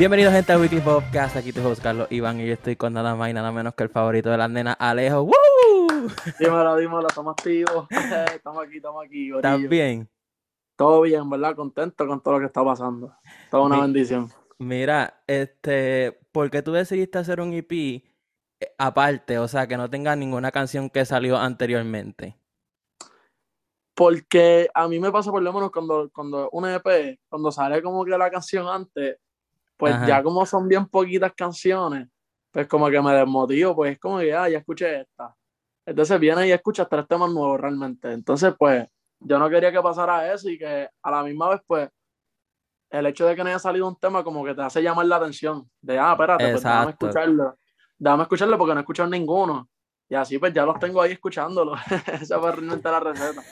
Bienvenidos gente a Weekly Podcast, aquí te host Carlos Iván y yo estoy con nada más y nada menos que el favorito de las nenas, Alejo. ¡Woo! Dímelo, dímelo, estamos activos. estamos aquí, estamos aquí. ¿Estás bien? Todo bien, ¿verdad? Contento con todo lo que está pasando. Toda una Mi- bendición. Mira, este, ¿por qué tú decidiste hacer un EP eh, aparte? O sea, que no tenga ninguna canción que salió anteriormente. Porque a mí me pasa por lo menos cuando, cuando un EP, cuando sale como que la canción antes, pues Ajá. ya como son bien poquitas canciones, pues como que me desmotivo, pues es como que ah, ya escuché esta. Entonces viene y escuchas tres temas nuevos realmente. Entonces, pues, yo no quería que pasara eso y que a la misma vez, pues, el hecho de que no haya salido un tema como que te hace llamar la atención. De, ah, espérate, pues déjame escucharlo. Déjame escucharlo porque no he escuchado ninguno. Y así pues ya los tengo ahí escuchándolo. Esa fue realmente la receta.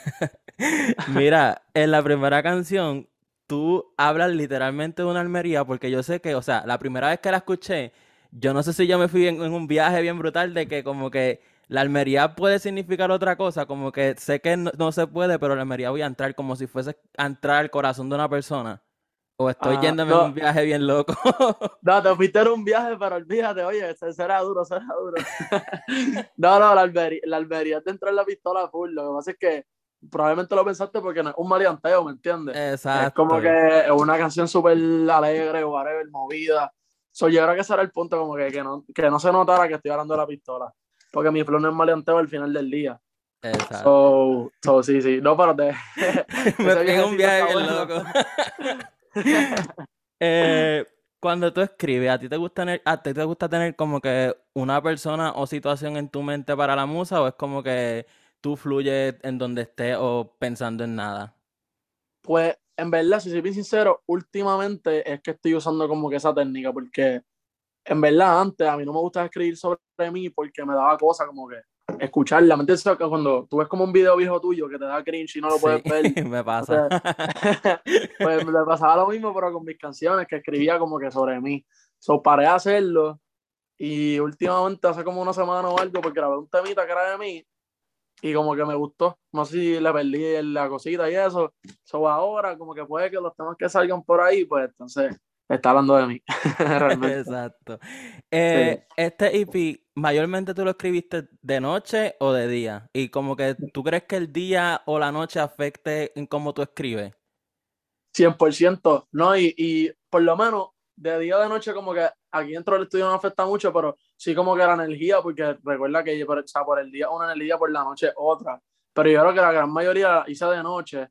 Mira, en la primera canción, tú hablas literalmente de una almería, porque yo sé que, o sea, la primera vez que la escuché, yo no sé si yo me fui en, en un viaje bien brutal de que como que la almería puede significar otra cosa, como que sé que no, no se puede, pero la almería voy a entrar como si fuese a entrar al corazón de una persona. O estoy Ah, yéndome en un viaje bien loco. No, te fuiste en un viaje, pero olvídate, oye, será duro, será duro. no, no, la almería, la almería es de entrar en la pistola full. Lo que pasa es que probablemente lo pensaste porque no es un maleanteo, ¿me entiendes? Exacto. Es como que es una canción súper alegre, whatever, movida. So, yo creo que ese era el punto, como que, que, no, que no se notara que estoy hablando de la pistola. Porque mi flow no es maleanteo al final del día. Exacto. So, so sí, sí. No, pero te. Me en un viaje bien bueno. loco. Eh, cuando tú escribes, ¿a ti te gusta tener, a ti te gusta tener como que una persona o situación en tu mente para la musa o es como que tú fluyes en donde estés o pensando en nada? Pues, en verdad, si soy bien sincero, últimamente es que estoy usando como que esa técnica, porque en verdad antes a mí no me gustaba escribir sobre mí porque me daba cosa como que escucharla. ¿Me entiendes? Que Cuando tú ves como un video viejo tuyo que te da cringe y no lo puedes Sí, ver, me pasa. pues me pasaba lo mismo, pero con mis canciones que escribía como que sobre mí. So, paré a hacerlo y últimamente hace como una semana o algo, porque grabé un temita que era de mí y como que me gustó. No sé si le perdí la cosita y eso. So, ahora como que puede que los temas que salgan por ahí, pues entonces está hablando de mí. Exacto. Eh, Este EP, mayormente tú lo escribiste de noche o de día. Y como que tú crees que el día o la noche afecte en cómo tú escribes. 100%, ¿no? Y, y por lo menos de día o de noche como que aquí dentro del estudio no afecta mucho, pero sí como que la energía, porque recuerda que por, o sea, por el día una energía, por la noche otra. Pero yo creo que la gran mayoría la hice de noche,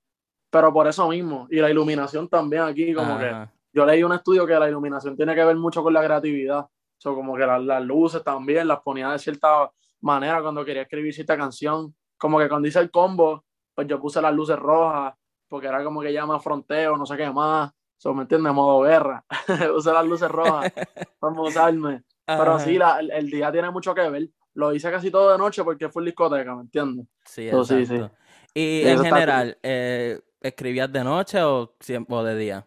pero por eso mismo. Y la iluminación también aquí, como que yo leí un estudio que la iluminación tiene que ver mucho con la creatividad. O sea, como que las, las luces también las ponía de cierta manera cuando quería escribir cierta canción. Como que cuando hice el combo, pues yo puse las luces rojas, porque era como que llama fronteo, no sé qué más. So, ¿Me entiendes? Modo guerra. Usé las luces rojas para usarme. Pero sí, la- el, el día tiene mucho que ver. Lo hice casi todo de noche porque fue discoteca, ¿me entiendes? Sí, So, sí. Y en general, eh, ¿escribías de noche o, o de día?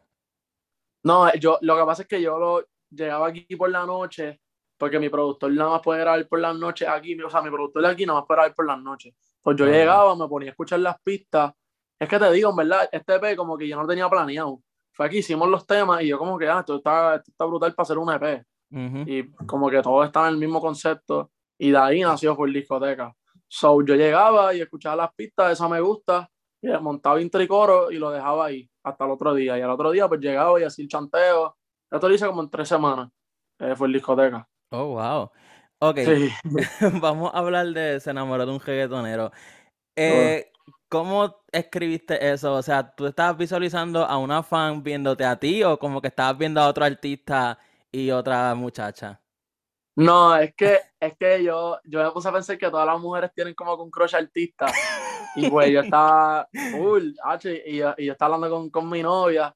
No, eh, yo, lo que pasa es que yo lo, llegaba aquí por la noche, porque mi productor nada más puede grabar por las noches aquí, o sea, mi productor de aquí nada más puede grabar por las noches. Pues yo Ah. llegaba, me ponía a escuchar las pistas. Es que te digo, en verdad, este EP como que yo no lo tenía planeado. Fue aquí, hicimos los temas y yo como que, ah, esto está, esto está brutal para hacer un EP. Ujú. Y como que todos están en el mismo concepto. Y de ahí nació Full Discoteca. So, yo llegaba y escuchaba las pistas, esa me gusta, y montaba intro y coro y lo dejaba ahí hasta el otro día. Y al otro día, pues llegaba y hacía el chanteo. Esto lo hice como en tres semanas. Eh, fue el discoteca. Oh, wow. Ok, Sí. vamos a hablar de Se enamoró de un reggaetonero. Eh, ¿cómo escribiste eso? O sea, ¿tú estabas visualizando a una fan viéndote a ti o como que estabas viendo a otro artista y otra muchacha? No, es que, es que yo, yo me puse a pensar que todas las mujeres tienen como que un crush artista. Y pues yo estaba full, H, y, yo, y yo estaba hablando con, con mi novia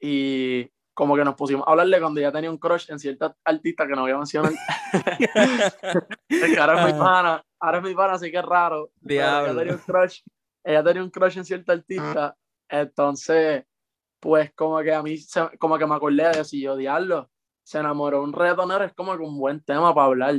y como que nos pusimos a hablarle cuando ya tenía un crush en cierta artista que no voy a mencionar. Es que ahora es mi Ah. pana, ahora es mi pana, así que es raro. Diablo. Ella tenía un crush, ella tenía un crush en cierta artista, entonces, pues como que a mí, se- como que me acordé de eso y yo, diablo, se enamoró de un reggaetonero, es como que un buen tema para hablar.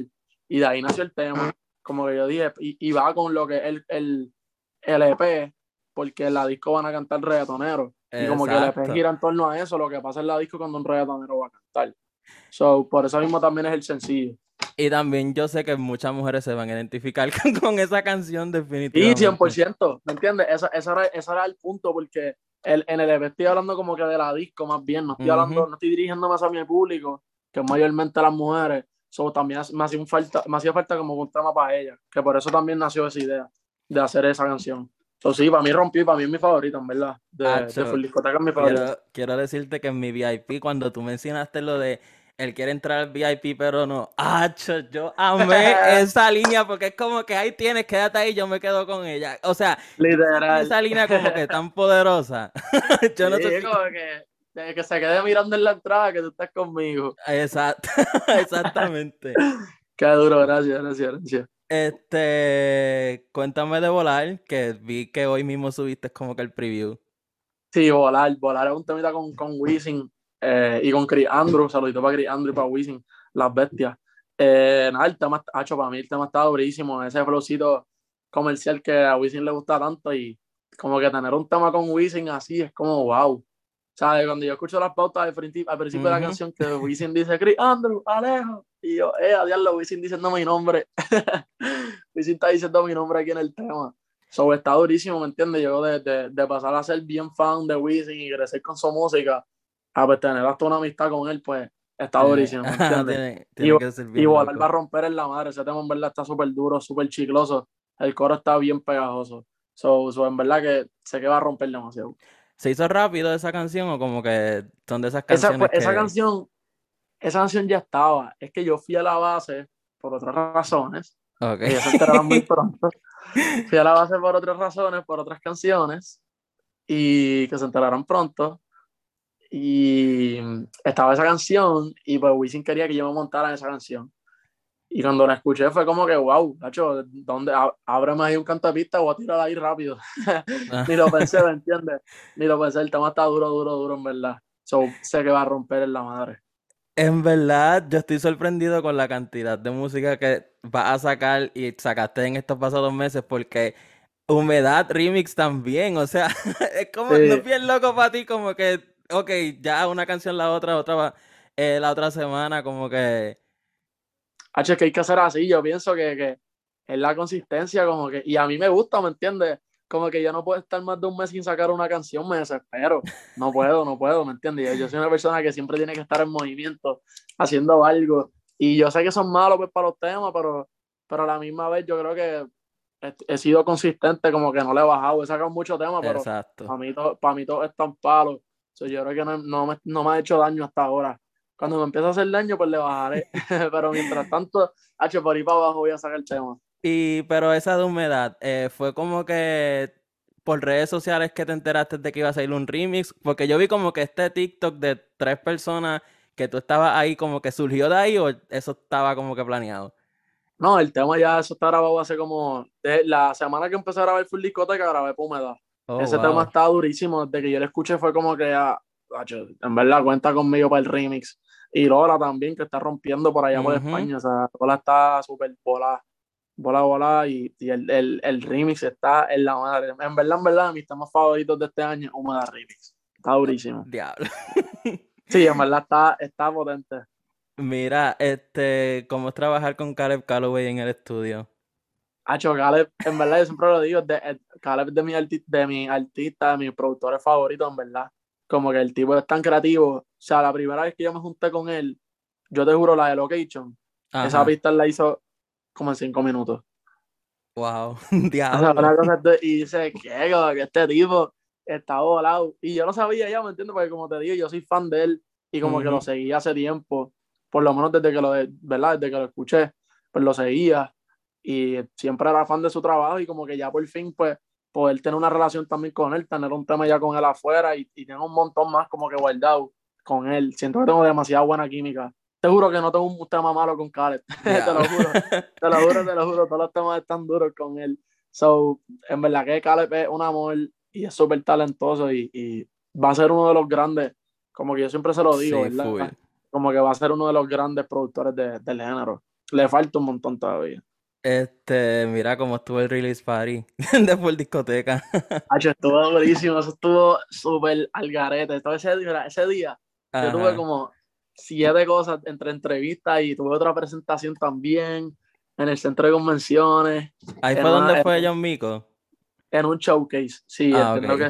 Y de ahí nació el tema, como que yo dije, y, y va con lo que el, el, el EP, porque en la disco van a cantar reggaetoneros. Y como que el EP gira en torno a eso, lo que pasa en la disco cuando un reggaetonero va a cantar. So, por eso mismo también es el sencillo. Y también yo sé que muchas mujeres se van a identificar con, esa canción Y definitivamente. 100%, ¿me entiendes? Ese, ese era, ese era el punto, porque el, en el EP estoy hablando como que de la disco más bien, no estoy hablando, Ujú. no estoy dirigiéndome hacia mi público, que es mayormente las mujeres. So, también me hacía, falta, me hacía falta como un tema para ellas, que por eso también nació esa idea de hacer esa canción. So, sí, para mí rompí, para mí es mi favorita, en verdad. De, Acho, de Full Discoteca es mi favorita. Quiero, quiero decirte que en mi VIP, cuando tú mencionaste lo de él quiere entrar al VIP, pero no. ¡Acho! Yo amé esa línea porque es como que ahí tienes, quédate ahí, yo me quedo con ella. O sea, Literal. esa línea como que tan poderosa. Yo no Sí, sé si- como que, que se quede mirando en la entrada que tú estás conmigo. Exacto, exactamente. Qué duro, gracias, gracias, gracias. Este, cuéntame de volar, que vi que hoy mismo subiste como que el preview. Sí, volar, volar es un temita con, con Wisin eh, y con Chris Andrew, saludito para Chris Andrew y para Wisin, las bestias. Eh, nada, el tema, hacho, para mí el tema está durísimo, ese flowcito comercial que a Wisin le gusta tanto y como que tener un tema con Wisin así es como wow. ¿Sabes? Cuando yo escucho las pautas al principio, al principio de la canción que Wisin dice Chris Andrew, Alejo, y yo, eh, diablo, Wisin diciendo mi nombre. Wisin está diciendo mi nombre aquí en el tema. So, está durísimo, ¿me entiendes? Yo de, de, de pasar a ser bien fan de Wisin y crecer con su música, a pues, tener hasta una amistad con él, pues está durísimo, ¿me entiendes? Tiene, tiene Y- Y volar va a romper en la madre, ese tema en verdad está súper duro, súper chicloso, el coro está bien pegajoso. So, so, en verdad que sé que va a romper demasiado. ¿Se hizo rápido esa canción o como que son de esas Esa, canciones esa que... canción, esa canción ya estaba, es que yo fui a la base por otras razones, Ok. que ya se enterarán muy pronto. Fui a la base por otras razones, por otras canciones, y que se enterarán pronto. Y estaba esa canción, y pues Wisin quería que yo me montara en esa canción. Y cuando la escuché fue como que, wow, Nacho, ¿dónde? Á- Ábreme ahí un canto de pista, voy a tirar ahí rápido. Ni lo pensé, ¿me entiendes? Ni lo pensé, el tema está duro, duro, duro, en verdad. So, sé que va a romper en la madre. En verdad, yo estoy sorprendido con la cantidad de música que vas a sacar y sacaste en estos pasados meses porque Humedad Remix también, o sea, es como, Sí. no es bien loco para ti como que, ok, ya una canción la otra, otra eh, la otra semana, como que, H, es que hay que hacer así, yo pienso que, que es la consistencia, como que, y a mí me gusta, ¿me entiendes? Como que yo no puedo estar más de un mes sin sacar una canción, me desespero. No puedo, no puedo, ¿me entiendes? Yo, soy una persona que siempre tiene que estar en movimiento, haciendo algo. Y yo sé que son malos pues, para los temas, pero, pero a la misma vez yo creo que he, he sido consistente, como que no le he bajado. He sacado muchos temas, pero exacto. para mí, to- para mí todos están palos. So, yo creo que no, no me, no me ha hecho daño hasta ahora. Cuando me empiece a hacer daño, pues le bajaré. Pero mientras tanto, H, por ahí para abajo voy a sacar el tema. Y, pero esa de Humedad, eh, fue como que por redes sociales que te enteraste de que iba a salir un remix, porque yo vi como que este TikTok de tres personas que tú estabas ahí como que surgió de ahí o eso estaba como que planeado. No, el tema ya, eso está grabado hace como. de- la semana que empecé a grabar Full Discoteca, grabé Pumeda. Oh, Ese wow. tema está durísimo. Desde que yo lo escuché, fue como que ya. Hacho, en verdad, cuenta conmigo para el remix. Y Lola también, que está rompiendo por allá por. España. O sea, Lola está súper bola, bola, bola. Y, y el, el, el remix está en la madre. En verdad, en verdad, mis temas favoritos de este año, Húmeda Remix. Está durísimo. Diablo. Sí, en verdad está, está potente. Mira, este, ¿cómo es trabajar con Caleb Calloway en el estudio? Hacho, Caleb, en verdad, yo siempre lo digo, de, Caleb es de mi, arti- de mi artista, de mis productores favoritos, en verdad. Como que el tipo es tan creativo. O sea, la primera vez que yo me junté con él, yo te juro, la de Location, esa Ajá. pista él la hizo como en cinco minutos. Wow, O sea, diablo. una cosa de- y dice, ¿qué? Que este tipo está volado. Y yo lo sabía ya, ¿me entiendes? Porque como te digo, yo soy fan de él y como que Ujú. lo seguía hace tiempo, por lo menos desde que lo, ¿verdad? Desde que lo escuché, pues lo seguía y siempre era fan de su trabajo y como que ya por fin, pues, poder tener una relación también con él, tener un tema ya con él afuera y, y tengo un montón más como que guardado con él. Siento que tengo demasiada buena química. Te juro que no tengo un tema malo con Khaled. te lo juro. Te lo juro, te lo juro. Todos los temas están duros con él. So, en verdad que Caleb es un amor y es súper talentoso y, y va a ser uno de los grandes, como que yo siempre se lo digo, Sí, ¿verdad? full. Como que va a ser uno de los grandes productores de- del género. Le falta un montón todavía. Este, mira cómo estuvo el release party de Full Discoteca. Hacho, estuvo durísimo, eso estuvo súper al garete. Ese, mira, ese día yo tuve como siete cosas entre entrevistas y tuve otra presentación también en el centro de convenciones. ¿Ahí fue donde fue John Mico? En un showcase, sí, Ah, entiendo que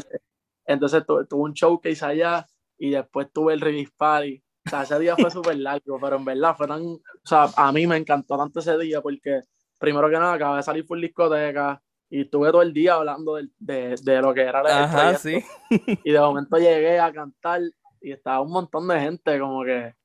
Entonces tu- tuve un showcase allá y después tuve el release party. O sea, ese día fue súper largo, pero en verdad fue tan. O sea, a mí me encantó tanto ese día porque, primero que nada, acabé de salir por discoteca y estuve todo el día hablando de, de lo que era el Ajá, sí. Y de momento llegué a cantar y estaba un montón de gente, como que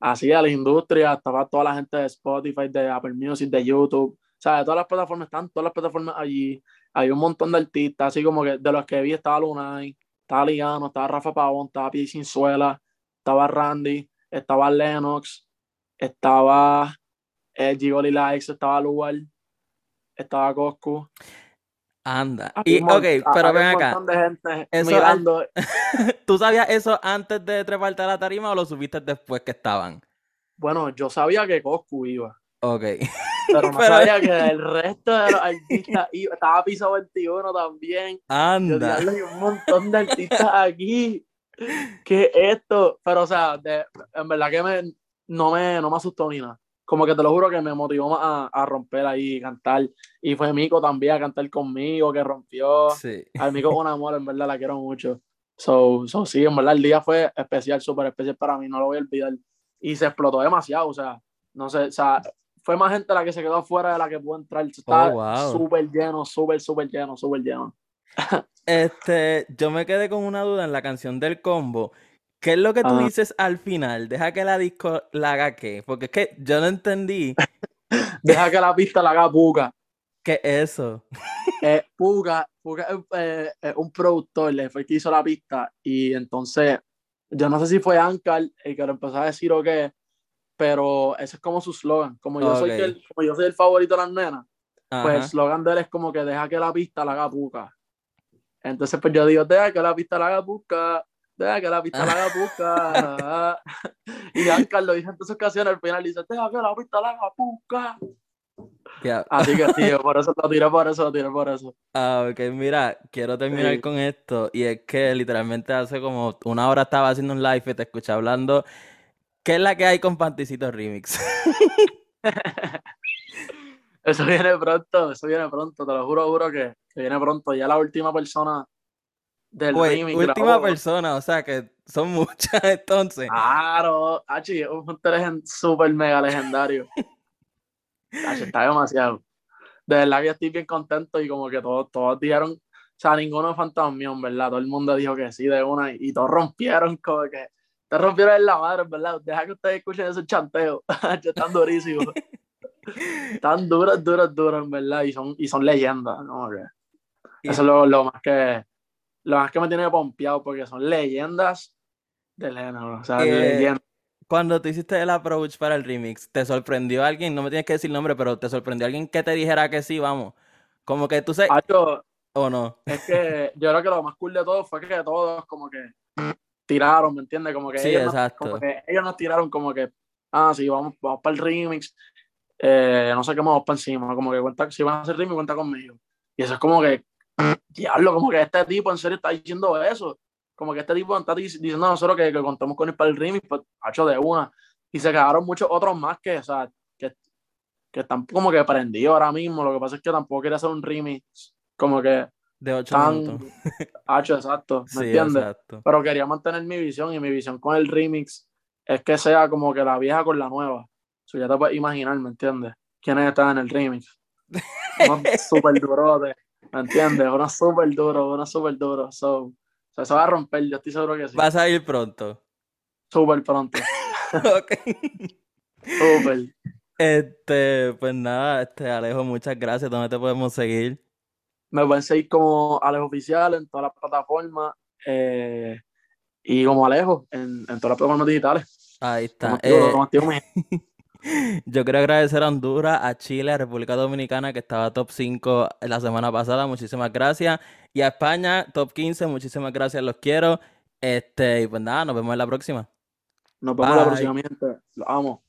así de la industria, estaba toda la gente de Spotify, de Apple Music, de YouTube. O sea, de todas las plataformas, están todas las plataformas allí. Hay un montón de artistas, así como que de los que vi estaba Lunay, estaba Ligano, estaba Rafa Pavón, estaba Pie Sinzuela, estaba Randy, estaba Lennox, estaba eh, Gigoli Likes, estaba Lugar, estaba Coscu. Anda. Había Y, ok, pero ven acá. de gente Eso mirando. ¿Tú sabías eso antes de treparte a la tarima o lo supiste después que estaban? Bueno, yo sabía que Coscu iba. Ok. Pero no Pero- sabía que el resto de los artistas iba. Estaba Piso 21 también. Yo Anda. diablo, hay un montón de artistas aquí. ¿Qué es esto? Pero, o sea, de- en verdad que me, no, me, no me asustó ni nada. Como que te lo juro que me motivó más a, a romper ahí y cantar. Y fue Mico también a cantar conmigo, que rompió. Sí. Al Mico un amor, en verdad la quiero mucho. So, so, sí, en verdad el día fue especial, súper especial para mí, no lo voy a olvidar. Y se explotó demasiado, o sea, no sé, o sea, fue más gente la que se quedó afuera de la que pudo entrar. Está Oh, wow. súper lleno, súper, súper lleno, súper lleno. Este, yo me quedé con una duda en la canción del combo. ¿Qué es lo que tú Ajá. dices al final? Deja que la disco la haga qué. Porque es que yo no entendí Deja que la pista la haga Puka. qué es eso. Eh, Puka es eh, es un productor, le fue el que hizo la pista. Y entonces, yo no sé si fue Ankar el que lo empezó a decir o qué, pero ese es como su slogan. Como yo, soy Ok. el, como yo soy el favorito de las nenas. pues el Ajá. slogan de él es como que deja que la pista la haga puca. Entonces, pues yo digo, deja que la pista la haga puca, deja que la pista la haga puca. y Ankar lo dice en todas ocasiones, al final dice, deja que la pista la haga puca. Así que, tío, por eso lo tiré por eso, lo tiré por eso. Ah, ok, mira, quiero terminar Sí. con esto. Y es que literalmente hace como una hora estaba haciendo un live y te escuché hablando. ¿Qué es la que hay con Panticito Remix? Eso viene pronto, eso viene pronto, te lo juro, juro que, que viene pronto. Ya la última persona del Pues, remix última grabó. persona, o sea que son muchas entonces. Claro, Hachi, es un legend- súper mega legendario. Hachi, está demasiado. De verdad que estoy bien contento y como que todos, todos dijeron, o sea, ninguno fantasmió, en verdad. Todo el mundo dijo que sí de una y, y todos rompieron, como que te rompieron en la madre, verdad. Deja que ustedes escuchen esos chanteos. Están durísimos. Están duros, duros, duros, en verdad. Y son, y son leyendas. Y- Eso es lo, lo más que lo más que me tiene pompeado porque son leyendas del género. O sea, Eh, leyendas. Cuando tú hiciste el approach para el remix, ¿te sorprendió alguien? No me tienes que decir nombre, pero ¿te sorprendió alguien que te dijera que sí, vamos? Como que tú sé Hacho, o no. es que yo creo que lo más cool de todo fue que todos como que tiraron, ¿me entiendes? Como que, Sí, ellos, nos, exacto. como que ellos nos tiraron como que, ah, sí, vamos, vamos para el remix, eh, no sé qué vamos para encima, como que cuenta, si van a hacer remix, cuenta conmigo. Y eso es como que, diablo, como que este tipo en serio está diciendo eso. Como que este tipo está dic- diciendo a nosotros que, que contamos con él para el remix, pues, hacho de una. Y se quedaron muchos otros más que, o sea, que, que están como que prendidos ahora mismo. Lo que pasa es que tampoco quería hacer un remix como que De ocho tan minutos. hacho, exacto, ¿me Sí, entiendes? exacto. Pero quería mantener mi visión y mi visión con el remix es que sea como que la vieja con la nueva. So, ya te puedes imaginar, ¿me entiendes? ¿Quiénes están en el remix? Súper durotes, ¿me entiendes? Unos súper duros, unos súper duros. So, o sea, se va a romper, yo estoy seguro que sí. Vas a ir pronto. Súper pronto, Ok. súper. Este, pues nada, este Alejo, muchas gracias. ¿Dónde te podemos seguir? Me pueden seguir como Alejo Oficial en todas las plataformas eh, y como Alejo en, en todas las plataformas digitales. Ahí está. Como activo, Eh, como activo yo quiero agradecer a Honduras, a Chile, a República Dominicana, que estaba top 5 la semana pasada. Muchísimas gracias. Y a España, top 15. Muchísimas gracias, los quiero. Este, y pues nada, nos vemos en la próxima. Nos vemos la Bye. próxima, mi gente. Los amo.